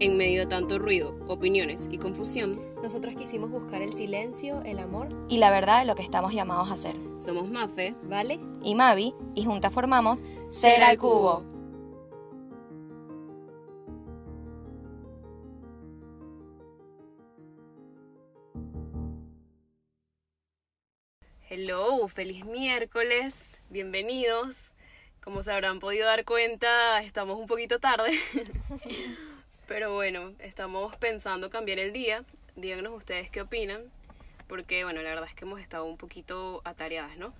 En medio de tanto ruido, opiniones y confusión, nosotros quisimos buscar el silencio, el amor y la verdad de lo que estamos llamados a hacer. Somos Mafe, ¿vale? Y Mavi, y juntas formamos Ser al Cubo. Hello, feliz miércoles, bienvenidos. Como se habrán podido dar cuenta, estamos un poquito tarde. Pero bueno, estamos pensando cambiar el día. Díganos ustedes qué opinan. Porque bueno, la verdad es que hemos estado un poquito atareadas, ¿no?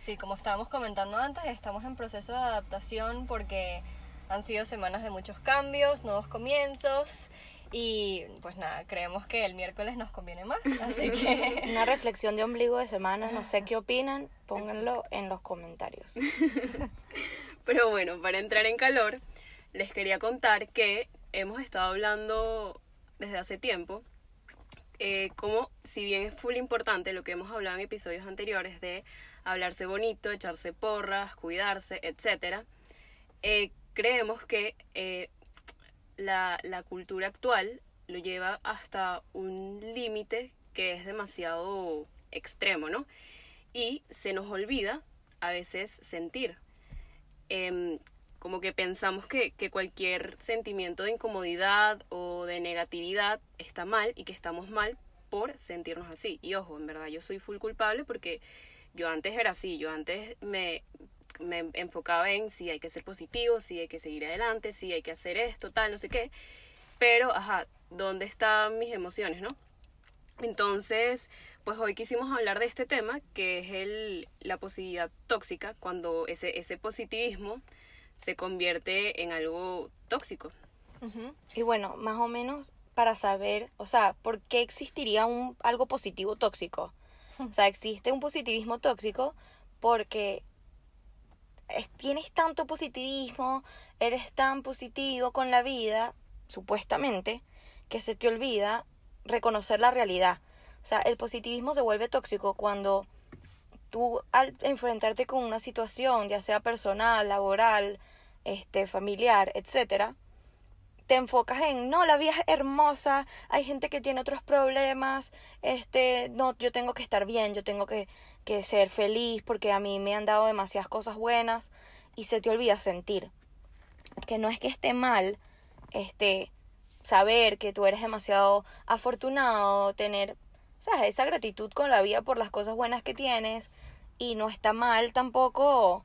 Sí, como estábamos comentando antes, estamos en proceso de adaptación porque han sido semanas de muchos cambios, nuevos comienzos. Y pues nada, creemos que el miércoles nos conviene más, así que... Una reflexión de ombligo de semana, no sé qué opinan, pónganlo en los comentarios. Pero bueno, para entrar en calor, les quería contar que hemos estado hablando desde hace tiempo, eh, como si bien es full importante lo que hemos hablado en episodios anteriores de hablarse bonito, echarse porras, cuidarse, etc., eh, creemos que eh, la, la cultura actual lo lleva hasta un límite que es demasiado extremo, ¿no? Y se nos olvida a veces sentir. Em, como que pensamos que, que, cualquier sentimiento de incomodidad o de negatividad está mal y que estamos mal por sentirnos así. Y ojo, en verdad yo soy full culpable porque yo antes era así, yo antes me, me enfocaba en si hay que ser positivo, si hay que seguir adelante, si hay que hacer esto, tal, no sé qué. Pero, ajá, ¿dónde están mis emociones, no? Entonces, pues hoy quisimos hablar de este tema, que es el, la posibilidad tóxica, cuando ese, ese positivismo se convierte en algo tóxico. Y bueno, más o menos para saber, o sea, ¿por qué existiría un, algo positivo tóxico? O sea, existe un positivismo tóxico porque tienes tanto positivismo, eres tan positivo con la vida, supuestamente, que se te olvida reconocer la realidad. O sea, el positivismo se vuelve tóxico cuando tú al enfrentarte con una situación, ya sea personal, laboral, este, familiar, etcétera, te enfocas en, no, la vida es hermosa, hay gente que tiene otros problemas, este, no, yo tengo que estar bien, yo tengo que, que ser feliz porque a mí me han dado demasiadas cosas buenas y se te olvida sentir. Que no es que esté mal, este, saber que tú eres demasiado afortunado, tener, ¿sabes? Esa gratitud con la vida por las cosas buenas que tienes y no está mal tampoco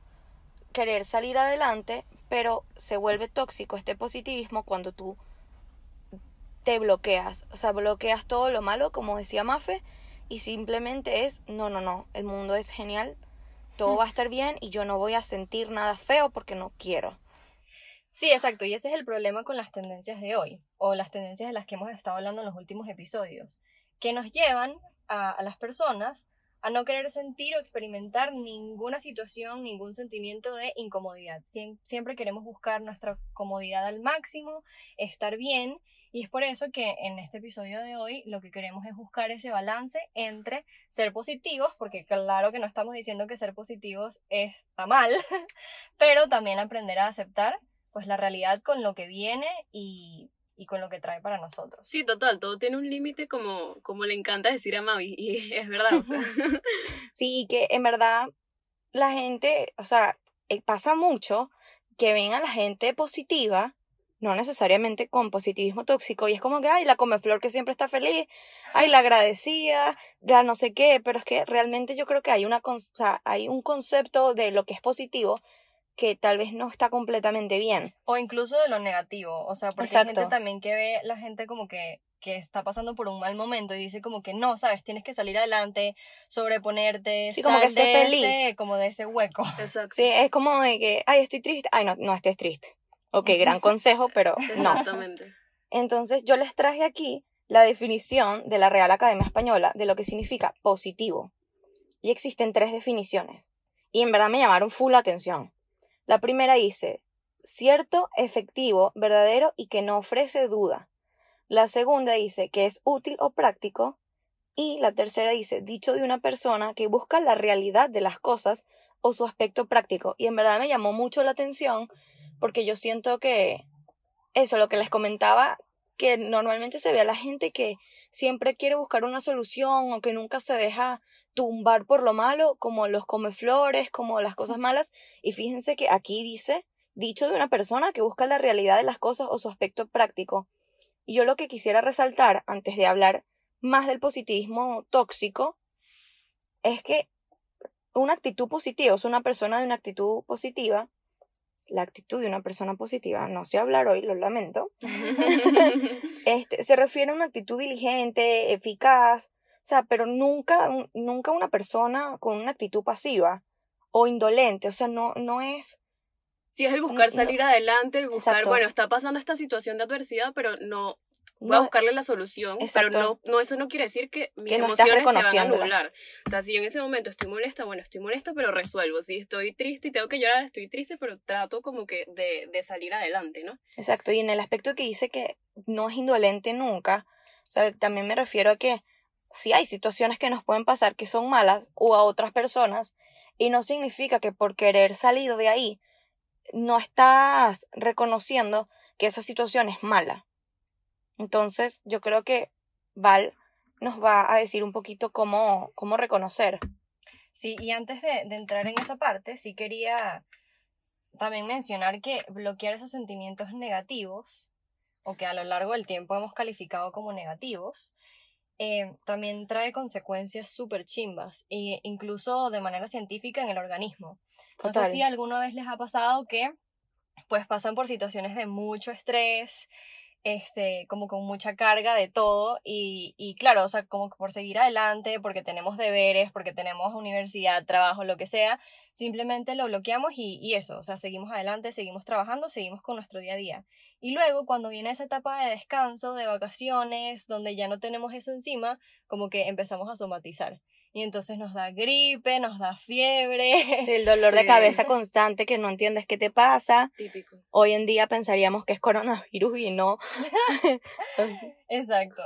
querer salir adelante, pero se vuelve tóxico este positivismo cuando tú te bloqueas, o sea, bloqueas todo lo malo, como decía Mafe, y simplemente es, no, no, no, el mundo es genial, todo va a estar bien y yo no voy a sentir nada feo porque no quiero. Sí, exacto, y ese es el problema con las tendencias de hoy, o las tendencias de las que hemos estado hablando en los últimos episodios, que nos llevan a, las personas a no querer sentir o experimentar ninguna situación, ningún sentimiento de incomodidad. siempre queremos buscar nuestra comodidad al máximo, estar bien, y es por eso que en este episodio de hoy lo que queremos es buscar ese balance entre ser positivos, porque claro que no estamos diciendo que ser positivos está mal, pero también aprender a aceptar pues la realidad con lo que viene y y con lo que trae para nosotros. Sí, total, todo tiene un límite como, como le encanta decir a Mavi, y es verdad. sí, y que en verdad la gente, o sea, eh, pasa mucho que ven a la gente positiva, no necesariamente con positivismo tóxico, y es como que, ay, la comeflor que siempre está feliz, ay, la agradecida, la no sé qué, pero es que realmente yo creo que hay, una, o sea, hay un concepto de lo que es positivo que tal vez no está completamente bien. O incluso de lo negativo, o sea, porque hay gente también que ve la gente como que que está pasando por un mal momento y dice como que no, sabes, tienes que salir adelante, sobreponerte, sí, como que ser feliz, como de ese hueco. Exacto. Sí, es como de que, ay, estoy triste, ay, no, no estés triste. Ok, gran consejo, pero no. Exactamente. Entonces, yo les traje aquí la definición de la Real Academia Española de lo que significa positivo. Y existen tres definiciones. Y en verdad me llamaron full atención. La primera dice, cierto, efectivo, verdadero y que no ofrece duda. La segunda dice que es útil o práctico. Y la tercera dice, dicho de una persona que busca la realidad de las cosas o su aspecto práctico. Y en verdad me llamó mucho la atención porque yo siento que eso, lo que les comentaba, que normalmente se ve a la gente que siempre quiere buscar una solución o que nunca se deja tumbar por lo malo, como los comeflores, como las cosas malas. Y fíjense que aquí dice, dicho de una persona que busca la realidad de las cosas o su aspecto práctico. Y yo lo que quisiera resaltar antes de hablar más del positivismo tóxico es que una actitud positiva, o sea, una persona de una actitud positiva, la actitud de una persona positiva, no sé hablar hoy, lo lamento, este, se refiere a una actitud diligente, eficaz, o sea, pero nunca, nunca una persona con una actitud pasiva o indolente, o sea, no, no es... Sí, es el buscar salir adelante, el buscar, bueno, está pasando esta situación de adversidad, pero no voy a buscarle la solución, pero no, no, eso no quiere decir que mis emociones se van a anular. O sea, si en ese momento estoy molesta, bueno, estoy molesta, pero resuelvo. Si estoy triste y tengo que llorar, estoy triste, pero trato como que de, de salir adelante, ¿no? Exacto, y en el aspecto que dice que no es indolente nunca, o sea, también me refiero a que si hay situaciones que nos pueden pasar que son malas o a otras personas, y no significa que por querer salir de ahí no estás reconociendo que esa situación es mala. Entonces, yo creo que Val nos va a decir un poquito cómo, cómo reconocer. Sí, y antes de, de entrar en esa parte, sí quería también mencionar que bloquear esos sentimientos negativos, o que a lo largo del tiempo hemos calificado como negativos, eh, también trae consecuencias súper chimbas, e incluso de manera científica en el organismo. No sé si alguna vez les ha pasado que pues pasan por situaciones de mucho estrés, este, como con mucha carga de todo y, y claro, o sea, como por seguir adelante, porque tenemos deberes, porque tenemos universidad, trabajo, lo que sea, simplemente lo bloqueamos y, y eso, o sea, seguimos adelante, seguimos trabajando, seguimos con nuestro día a día. Y luego, cuando viene esa etapa de descanso, de vacaciones, donde ya no tenemos eso encima, como que empezamos a somatizar y entonces nos da gripe, nos da fiebre. el dolor de cabeza constante que no entiendes qué te pasa. Típico. Hoy en día pensaríamos que es coronavirus y no. Exacto.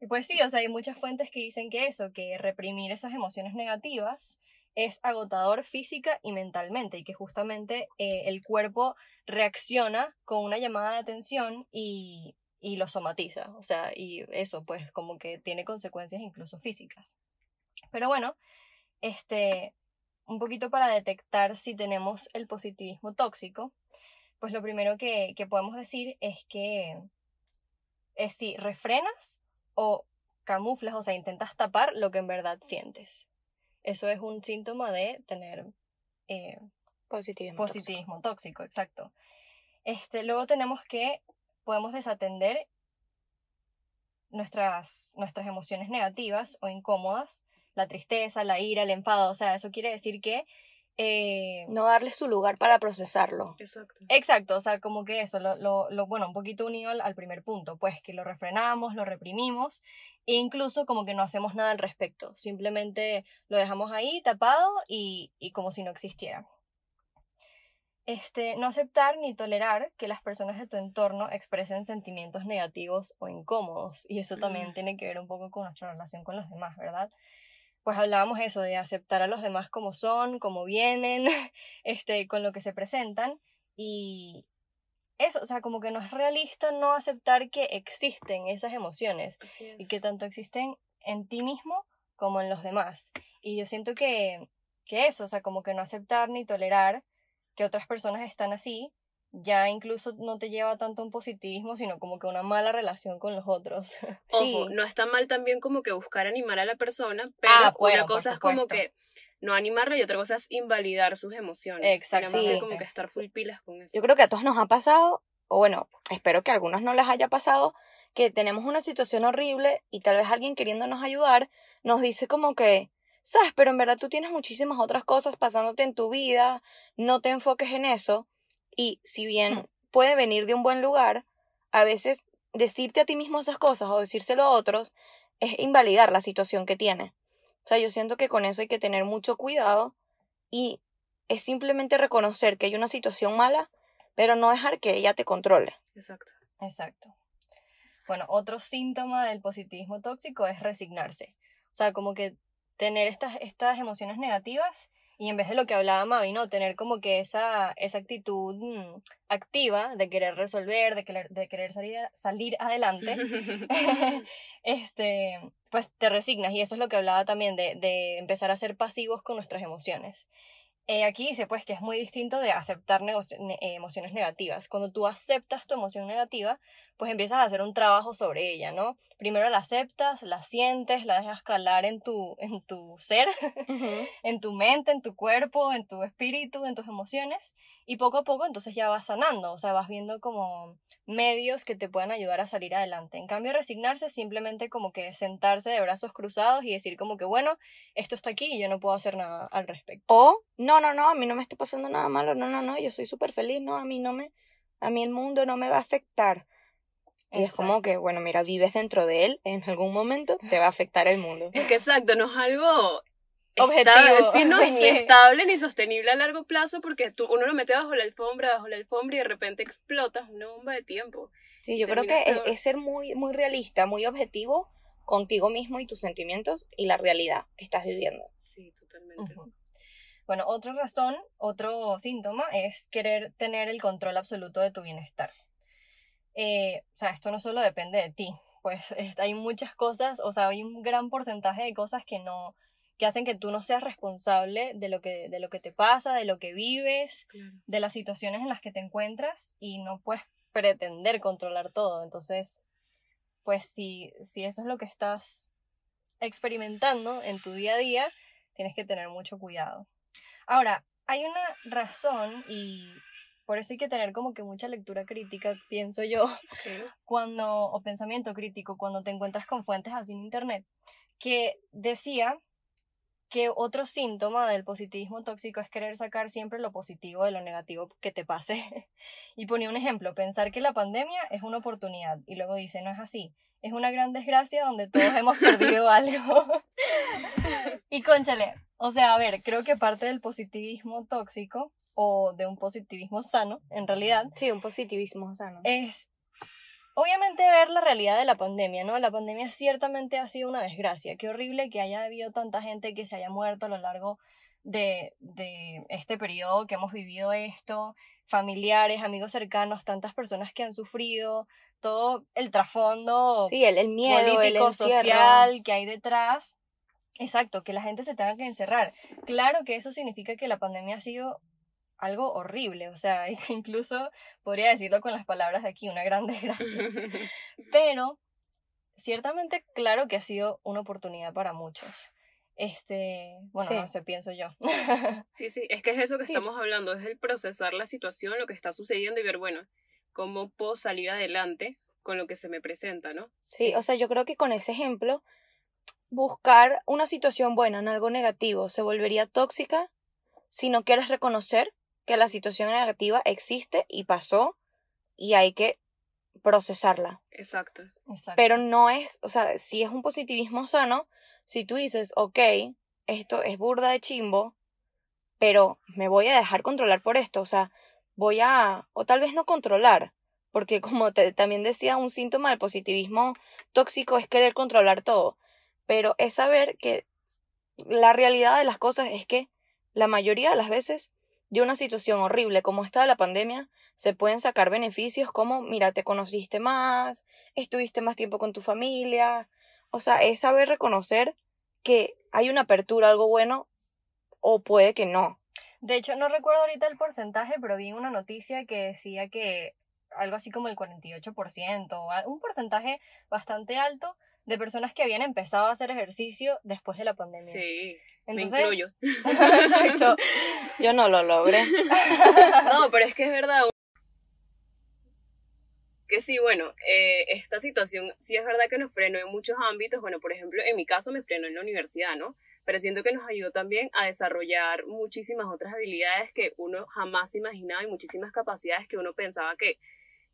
Y pues sí, o sea, hay muchas fuentes que dicen que eso, que reprimir esas emociones negativas es agotador física y mentalmente y que justamente eh, el cuerpo reacciona con una llamada de atención y, y lo somatiza, o sea, y eso pues como que tiene consecuencias incluso físicas. Pero bueno, este, un poquito para detectar si tenemos el positivismo tóxico, pues lo primero que, que podemos decir es que es si refrenas o camuflas, o sea, intentas tapar lo que en verdad sientes. Eso es un síntoma de tener eh, positivismo, positivismo tóxico. exacto. Este, luego tenemos que podemos desatender nuestras, nuestras emociones negativas o incómodas la tristeza, la ira, el enfado. O sea, eso quiere decir que... Eh, no darle su lugar para procesarlo. Exacto. Exacto, o sea, como que eso, lo, lo, lo bueno, un poquito unido al, primer punto, pues que lo refrenamos, lo reprimimos e incluso como que no hacemos nada al respecto, simplemente lo dejamos ahí tapado y, y como si no existiera. Este, no aceptar ni tolerar que las personas de tu entorno expresen sentimientos negativos o incómodos. Y eso también tiene que ver un poco con nuestra relación con los demás, ¿verdad? Pues hablábamos eso de aceptar a los demás como son, como vienen, este, con lo que se presentan y eso, o sea, como que no es realista no aceptar que existen esas emociones y que tanto existen en ti mismo como en los demás. Y yo siento que, que eso, o sea, como que no aceptar ni tolerar que otras personas están así, ya incluso no te lleva tanto un positivismo, sino como que una mala relación con los otros. Ojo, no está mal también como que buscar animar a la persona, pero ah, una cosa es como que no animarla y otra cosa es invalidar sus emociones. Exactamente. como que estar full pilas con eso. Yo creo que a todos nos ha pasado, o bueno, espero que a algunos no les haya pasado, que tenemos una situación horrible y tal vez alguien queriéndonos ayudar nos dice como que, sabes, pero en verdad tú tienes muchísimas otras cosas pasándote en tu vida, no te enfoques en eso. Y si bien puede venir de un buen lugar, a veces decirte a ti mismo esas cosas o decírselo a otros es invalidar la situación que tiene. O sea, yo siento que con eso hay que tener mucho cuidado y es simplemente reconocer que hay una situación mala, pero no dejar que ella te controle. Exacto. Exacto. Bueno, otro síntoma del positivismo tóxico es resignarse. O sea, como que tener estas, estas emociones negativas Y en vez de lo que hablaba Mavi, ¿no? Tener como que esa, esa actitud mm, activa de querer resolver, de querer, de querer salir, salir adelante, este, pues te resignas. Y eso es lo que hablaba también de, de empezar a ser pasivos con nuestras emociones. Eh, aquí dice pues que es muy distinto de aceptar eh, emociones negativas. Cuando tú aceptas tu emoción negativa, pues empiezas a hacer un trabajo sobre ella, ¿no? Primero la aceptas, la sientes, la dejas calar en tu, en tu ser, en tu mente, en tu cuerpo, en tu espíritu, en tus emociones, y poco a poco entonces ya vas sanando, o sea, vas viendo como medios que te puedan ayudar a salir adelante. En cambio, resignarse simplemente como que sentarse de brazos cruzados y decir como que, bueno, esto está aquí y yo no puedo hacer nada al respecto. O, no, no, no, a mí no me está pasando nada malo, no, no, no, yo soy súper feliz, no, a mí no me, a mí el mundo no me va a afectar. Y es como que, bueno, mira, vives dentro de él, en algún momento te va a afectar el mundo. Es que exacto, no es algo objetivo, sí, no, ni estable ni sostenible a largo plazo porque tú, uno lo mete bajo la alfombra, bajo la alfombra y de repente explotas una bomba de tiempo. Sí, yo creo que es, ser muy, muy realista, muy objetivo contigo mismo y tus sentimientos y la realidad que estás viviendo. Sí, totalmente. Bueno, otra razón, otro síntoma es querer tener el control absoluto de tu bienestar. Eh, o sea, esto no solo depende de ti, pues hay muchas cosas, o sea, hay un gran porcentaje de cosas que no, que hacen que tú no seas responsable de lo que, de lo que te pasa, de lo que vives, de las situaciones en las que te encuentras y no puedes pretender controlar todo. Entonces, pues si, si eso es lo que estás experimentando en tu día a día, tienes que tener mucho cuidado. Ahora, hay una razón y por eso hay que tener como que mucha lectura crítica, pienso yo, cuando, o pensamiento crítico, cuando te encuentras con fuentes así en internet, que decía que otro síntoma del positivismo tóxico es querer sacar siempre lo positivo de lo negativo que te pase. y ponía un ejemplo, pensar que la pandemia es una oportunidad y luego dice, no es así, es una gran desgracia donde todos hemos perdido algo. y conchale, o sea, a ver, creo que parte del positivismo tóxico o de un positivismo sano, en realidad. Sí, un positivismo sano. Es obviamente ver la realidad de la pandemia, ¿no? La pandemia ciertamente ha sido una desgracia. Qué horrible que haya habido tanta gente que se haya muerto a lo largo de, de este periodo que hemos vivido esto, familiares, amigos cercanos, tantas personas que han sufrido, todo el trasfondo sí, el, el miedo, político, social que hay detrás. Exacto, que la gente se tenga que encerrar. Claro que eso significa que la pandemia ha sido algo horrible, o sea, incluso podría decirlo con las palabras de aquí, una gran desgracia. Pero ciertamente claro que ha sido una oportunidad para muchos. Este, bueno, no sé, pienso yo. Sí, sí, es que es eso que estamos hablando, es el procesar la situación, lo que está sucediendo y ver, bueno, cómo puedo salir adelante con lo que se me presenta, ¿no? Sí, o sea, yo creo que con ese ejemplo, buscar una situación buena en algo negativo se volvería tóxica si no quieres reconocer que la situación negativa existe y pasó y hay que procesarla. Exacto. Pero no es, o sea, si es un positivismo sano, si tú dices, ok, esto es burda de chimbo, pero me voy a dejar controlar por esto, o sea, voy a, o tal vez no controlar, porque como te, también decía, un síntoma del positivismo tóxico es querer controlar todo, pero es saber que la realidad de las cosas es que la mayoría de las veces de una situación horrible como esta de la pandemia, se pueden sacar beneficios como, mira, te conociste más, estuviste más tiempo con tu familia. O sea, es saber reconocer que hay una apertura, algo bueno, o puede que no. De hecho, no recuerdo ahorita el porcentaje, pero vi una noticia que decía que algo así como el 48%, un porcentaje bastante alto de personas que habían empezado a hacer ejercicio después de la pandemia. Sí. Entonces, me incluyo. Exacto. Yo no lo logré. no, pero es que es verdad. Que sí, bueno, eh, esta situación sí es verdad que nos frenó en muchos ámbitos. Bueno, por ejemplo, en mi caso me frenó en la universidad, ¿no? Pero siento que nos ayudó también a desarrollar muchísimas otras habilidades que uno jamás imaginaba y muchísimas capacidades que uno pensaba que,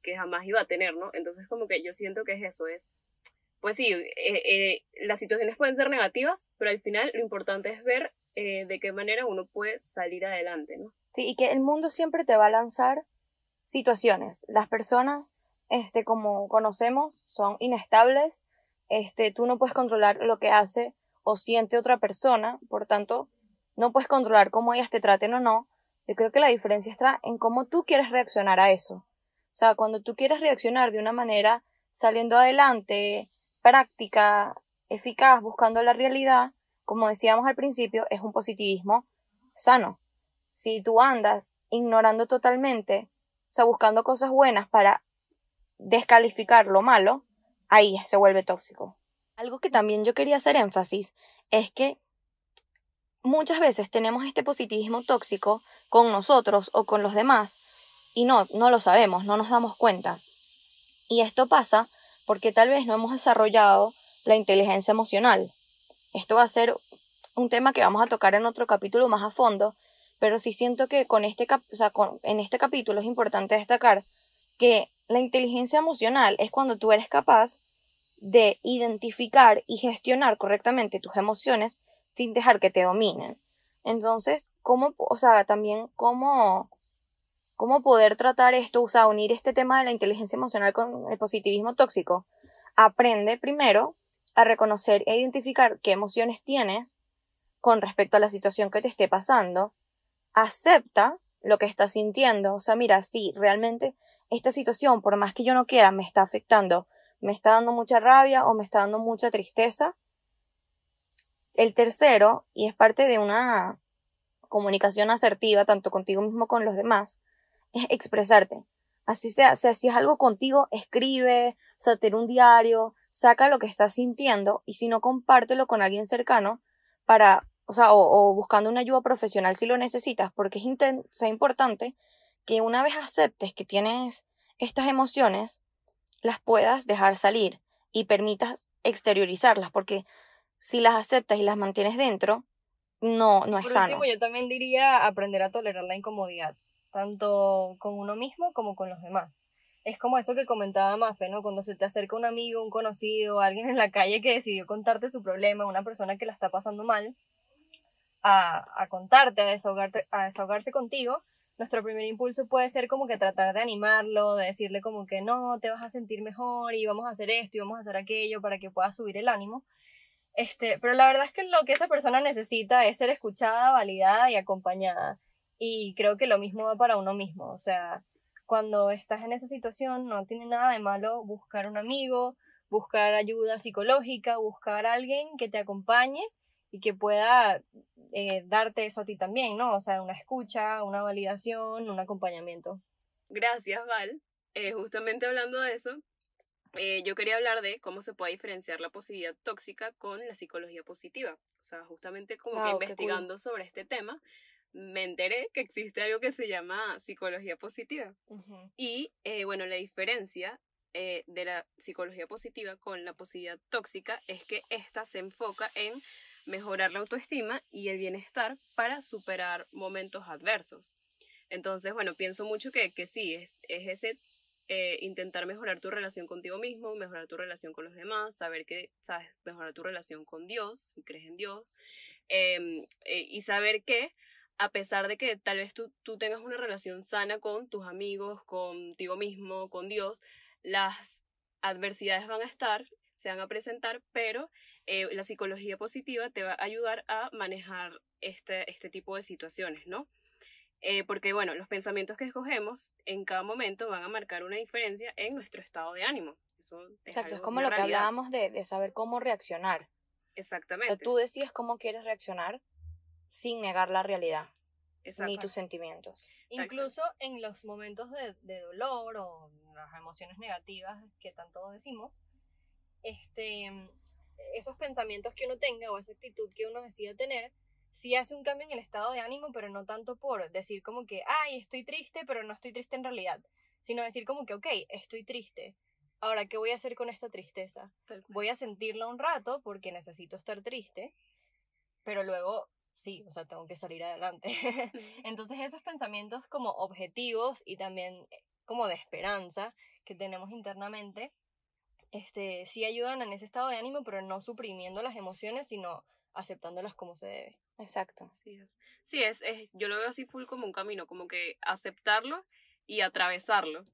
que jamás iba a tener, ¿no? Entonces como que yo siento que es eso, es pues sí, eh, eh, las situaciones pueden ser negativas, pero al final lo importante es ver eh, de qué manera uno puede salir adelante, ¿no? Sí, y que el mundo siempre te va a lanzar situaciones. Las personas, este, como conocemos, son inestables. Este, tú no puedes controlar lo que hace o siente otra persona, por tanto, no puedes controlar cómo ellas te traten o no. Yo creo que la diferencia está en cómo tú quieres reaccionar a eso. O sea, cuando tú quieres reaccionar de una manera saliendo adelante, práctica, eficaz, buscando la realidad, como decíamos al principio, es un positivismo sano. Si tú andas ignorando totalmente, o sea, buscando cosas buenas para descalificar lo malo, ahí se vuelve tóxico. Algo que también yo quería hacer énfasis es que muchas veces tenemos este positivismo tóxico con nosotros o con los demás y no, no lo sabemos, no nos damos cuenta. Y esto pasa porque tal vez no hemos desarrollado la inteligencia emocional. Esto va a ser un tema que vamos a tocar en otro capítulo más a fondo, pero sí siento que con este en este capítulo es importante destacar que la inteligencia emocional es cuando tú eres capaz de identificar y gestionar correctamente tus emociones sin dejar que te dominen. Entonces, ¿cómo, o sea, también cómo, cómo poder tratar esto, o sea, unir este tema de la inteligencia emocional con el positivismo tóxico? Aprende primero a reconocer e identificar qué emociones tienes con respecto a la situación que te esté pasando. Acepta lo que estás sintiendo. O sea, mira, sí, realmente esta situación, por más que yo no quiera, me está afectando, me está dando mucha rabia o me está dando mucha tristeza. El tercero, y es parte de una comunicación asertiva, tanto contigo mismo como con los demás, es expresarte. Así sea, sea, si es algo contigo, escribe, o sea, ten un diario, saca lo que estás sintiendo y si no, compártelo con alguien cercano para, o sea, o, buscando una ayuda profesional si lo necesitas, porque es sea, importante que una vez aceptes que tienes estas emociones, las puedas dejar salir y permitas exteriorizarlas, porque si las aceptas y las mantienes dentro, no, no es Por sano. Último, yo también diría aprender a tolerar la incomodidad, tanto con uno mismo como con los demás. Es como eso que comentaba Mafe, ¿no? Cuando se te acerca un amigo, un conocido, alguien en la calle que decidió contarte su problema, una persona que la está pasando mal, a, a contarte, a, desahogarte, a desahogarse contigo, nuestro primer impulso puede ser como que tratar de animarlo, de decirle como que no, te vas a sentir mejor y vamos a hacer esto y vamos a hacer aquello para que puedas subir el ánimo. Este, pero la verdad es que lo que esa persona necesita es ser escuchada, validada y acompañada. Y creo que lo mismo va para uno mismo. O sea, cuando estás en esa situación no tiene nada de malo buscar un amigo, buscar ayuda psicológica, buscar a alguien que te acompañe y que pueda eh, darte eso a ti también, ¿no? O sea, una escucha, una validación, un acompañamiento. Gracias, Val. Eh, justamente hablando de eso, eh, yo quería hablar de cómo se puede diferenciar la positividad tóxica con la psicología positiva. O sea, justamente como que investigando sobre este tema, me enteré que existe algo que se llama psicología positiva. Y bueno, la diferencia de la psicología positiva con la positividad tóxica es que esta se enfoca en mejorar la autoestima y el bienestar para superar momentos adversos. Entonces, bueno, pienso mucho que, que sí, es, es ese eh, intentar mejorar tu relación contigo mismo, mejorar tu relación con los demás, saber que, sabes, mejorar tu relación con Dios, si crees en Dios, em, eh, y saber que a pesar de que tal vez tú, tú tengas una relación sana con tus amigos, contigo mismo, con Dios, las adversidades van a estar, se van a presentar, pero eh, la psicología positiva te va a ayudar a manejar este, este tipo de situaciones, ¿no? Eh, porque, bueno, los pensamientos que escogemos en cada momento van a marcar una diferencia en nuestro estado de ánimo. Eso es Exacto, es como lo que hablábamos de, de, saber cómo reaccionar. Exactamente. O sea, tú decides cómo quieres reaccionar sin negar la realidad. Ni tus sentimientos. Incluso en los momentos de, de dolor o las emociones negativas que tanto decimos, este, esos pensamientos que uno tenga o esa actitud que uno decida tener, sí hace un cambio en el estado de ánimo, pero no tanto por decir como que, ay, estoy triste, pero no estoy triste en realidad, sino decir como que, ok, estoy triste. Ahora, ¿qué voy a hacer con esta tristeza? Voy a sentirla un rato porque necesito estar triste, pero luego, sí, o sea, tengo que salir adelante. Entonces, esos pensamientos como objetivos y también eh, como de esperanza que tenemos internamente, este, sí ayudan en ese estado de ánimo, pero no suprimiendo las emociones, sino aceptándolas como se debe. Exacto. Sí, es, sí es, yo lo veo así full como un camino, como que aceptarlo y atravesarlo.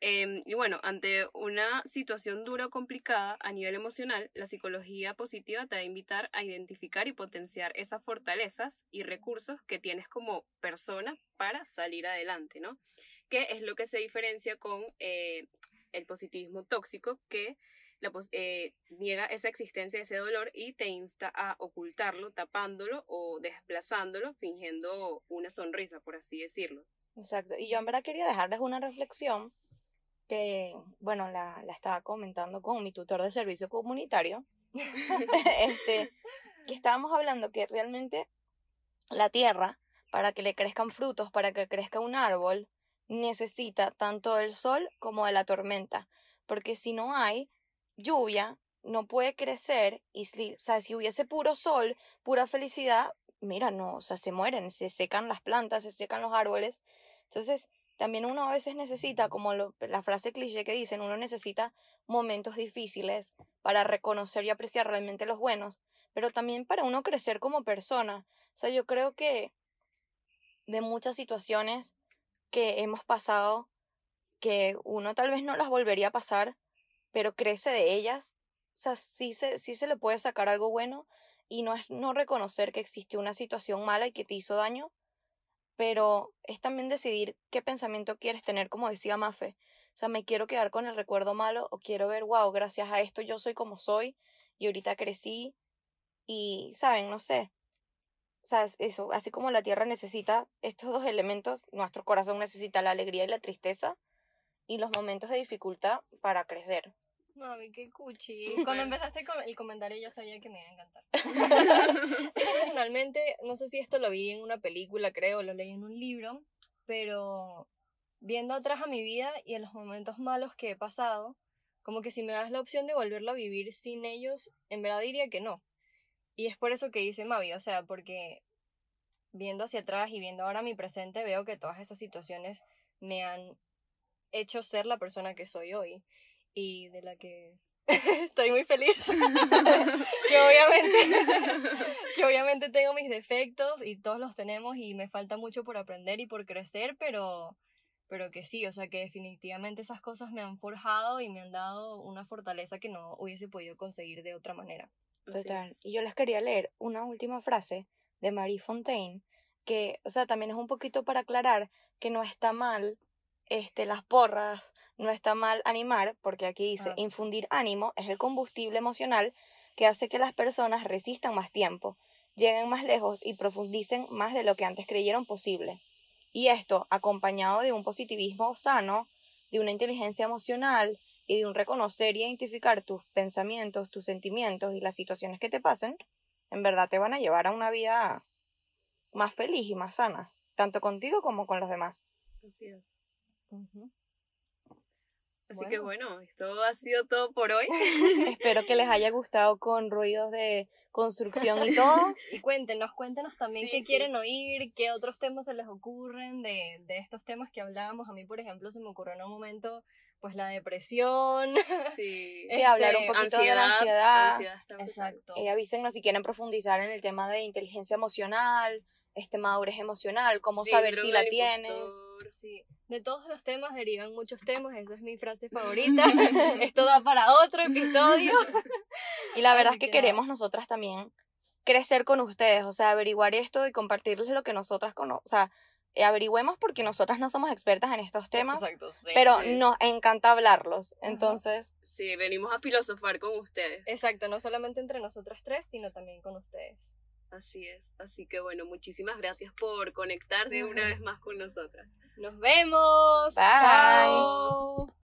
Em, y bueno, ante una situación dura o complicada a nivel emocional, la psicología positiva te va a invitar a identificar y potenciar esas fortalezas y recursos que tienes como persona para salir adelante, ¿no? Que es lo que se diferencia con eh, el positivismo tóxico, que eh, niega esa existencia ese dolor y te insta a ocultarlo, tapándolo o desplazándolo, fingiendo una sonrisa, por así decirlo. Exacto. Y yo en verdad quería dejarles una reflexión que, bueno, la, la estaba comentando con mi tutor de servicio comunitario, este, que estábamos hablando que realmente la tierra, para que le crezcan frutos, para que crezca un árbol, necesita tanto el sol como de la tormenta, porque si no hay lluvia, no puede crecer y si, o sea, si hubiese puro sol, pura felicidad, mira, no, o sea, se mueren, se secan las plantas, se secan los árboles. Entonces, también uno a veces necesita, como la frase cliché que dicen, uno necesita momentos difíciles para reconocer y apreciar realmente los buenos, pero también para uno crecer como persona. O sea, yo creo que de muchas situaciones que hemos pasado, que uno tal vez no las volvería a pasar, pero crece de ellas, o sea, sí se, sí se le puede sacar algo bueno y no es no reconocer que existe una situación mala y que te hizo daño, pero es también decidir qué pensamiento quieres tener, como decía Mafe. O sea, me quiero quedar con el recuerdo malo o quiero ver, wow, gracias a esto yo soy como soy y ahorita crecí y, ¿saben? No sé. O sea, eso, así como la tierra necesita estos dos elementos, nuestro corazón necesita la alegría y la tristeza y los momentos de dificultad para crecer. Mami, qué cuchi. Cuando empezaste con el comentario yo sabía que me iba a encantar. Personalmente, no sé si esto lo vi en una película, creo, lo leí en un libro, pero viendo atrás a mi vida y en los momentos malos que he pasado, como que si me das la opción de volverlo a vivir sin ellos, en verdad diría que no. Y es por eso que dice Mavi, o sea, porque viendo hacia atrás y viendo ahora mi presente, veo que todas esas situaciones me han hecho ser la persona que soy hoy y de la que estoy muy feliz. que obviamente que obviamente tengo mis defectos y todos los tenemos y me falta mucho por aprender y por crecer, pero pero que sí, o sea, que definitivamente esas cosas me han forjado y me han dado una fortaleza que no hubiese podido conseguir de otra manera. Total. Y yo les quería leer una última frase de Marie Fontaine, que, o sea, también es un poquito para aclarar que no está mal este, las porras, no está mal animar, porque aquí dice, ah. infundir ánimo es el combustible emocional que hace que las personas resistan más tiempo, lleguen más lejos y profundicen más de lo que antes creyeron posible. Y esto, acompañado de un positivismo sano, de una inteligencia emocional y de un reconocer y identificar tus pensamientos, tus sentimientos y las situaciones que te pasen, en verdad te van a llevar a una vida más feliz y más sana, tanto contigo como con los demás. Así es. Así que bueno, esto ha sido todo por hoy. Espero que les haya gustado con ruidos de construcción y todo. Y cuéntenos, cuéntenos también qué quieren oír, qué otros temas se les ocurren de, de estos temas que hablábamos. A mí, por ejemplo, se me ocurrió en un momento pues la depresión. Sí, sí hablar un poquito de la ansiedad. Exacto. Y avísenos si quieren profundizar en el tema de inteligencia emocional, este madurez emocional, cómo saber si la tienes. Sí. De todos los temas derivan muchos temas, esa es mi frase favorita. Esto da para otro episodio. y la verdad es que queremos nosotras también crecer con ustedes, o sea, averiguar esto y compartirles lo que nosotras conocemos, o sea, averigüemos porque nosotras no somos expertas en estos temas, Exacto, sí, pero nos encanta hablarlos, entonces... Sí, venimos a filosofar con ustedes. Exacto, no solamente entre nosotras tres, sino también con ustedes. Así es. Así que bueno, muchísimas gracias por conectarse una vez más con nosotras. Nos vemos. Bye. Chao.